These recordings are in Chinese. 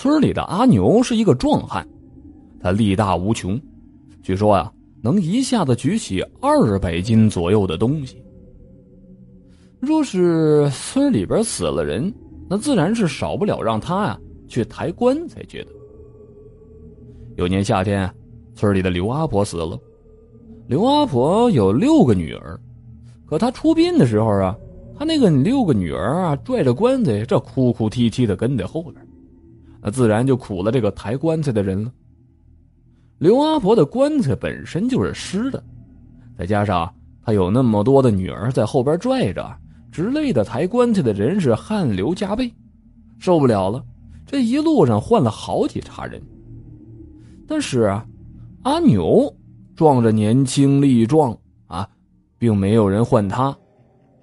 村里的阿牛是一个壮汉，他力大无穷，据说呀，能一下子举起二百斤左右的东西。若是村里边死了人，那自然是少不了让他呀去抬棺材去的。有年夏天，村里的刘阿婆死了。刘阿婆有六个女儿，可她出殡的时候啊，她那个六个女儿啊，拽着棺材，这哭哭啼啼的跟在后边，那自然就苦了这个抬棺材的人了。刘阿婆的棺材本身就是湿的，再加上她有那么多的女儿在后边拽着。直累的抬棺材的人是汗流浃背，受不了了。这一路上换了好几茬人，但是，阿牛壮着年轻力壮啊，并没有人换他。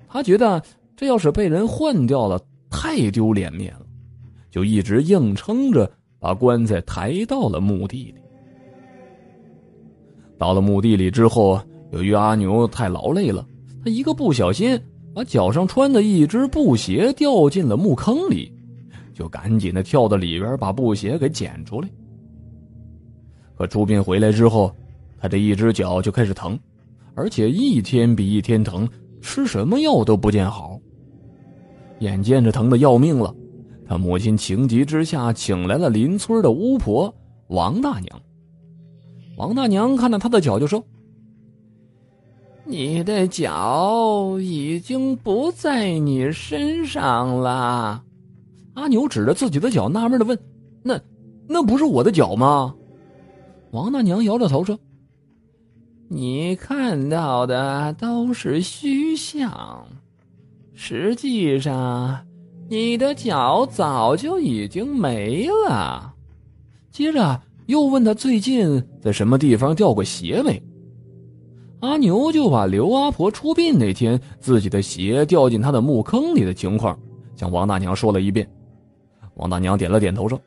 他觉得这要是被人换掉了，太丢脸面了，就一直硬撑着把棺材抬到了墓地里。到了墓地里之后，由于阿牛太劳累了，他一个不小心。把脚上穿的一只布鞋掉进了墓坑里，就赶紧的跳到里边把布鞋给捡出来。可出殡回来之后，他这一只脚就开始疼，而且一天比一天疼，吃什么药都不见好。眼见着疼的要命了，他母亲情急之下请来了邻村的巫婆王大娘。王大娘看着他的脚就说。你的脚已经不在你身上了，阿牛指着自己的脚，纳闷的问：“那那不是我的脚吗？”王大娘摇着头说：“你看到的都是虚像，实际上你的脚早就已经没了。”接着又问他最近在什么地方掉过鞋没。阿牛就把刘阿婆出殡那天自己的鞋掉进他的墓坑里的情况，向王大娘说了一遍。王大娘点了点头说：“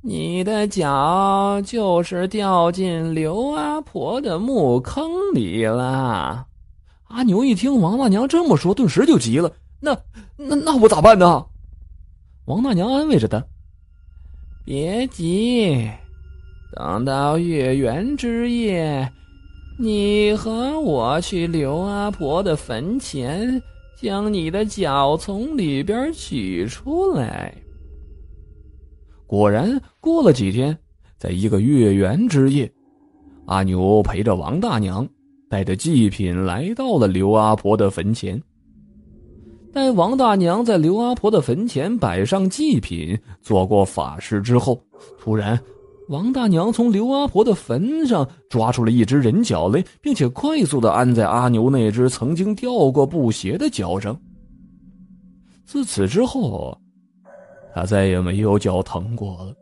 你的脚就是掉进刘阿婆的墓坑里了。”阿牛一听王大娘这么说，顿时就急了：“那那那我咋办呢？”王大娘安慰着他：“别急，等到月圆之夜。”你和我去刘阿婆的坟前，将你的脚从里边取出来。果然，过了几天，在一个月圆之夜，阿牛陪着王大娘，带着祭品来到了刘阿婆的坟前。待王大娘在刘阿婆的坟前摆上祭品，做过法事之后，突然。王大娘从刘阿婆的坟上抓出了一只人脚来，并且快速的安在阿牛那只曾经掉过布鞋的脚上。自此之后，他再也没有脚疼过了。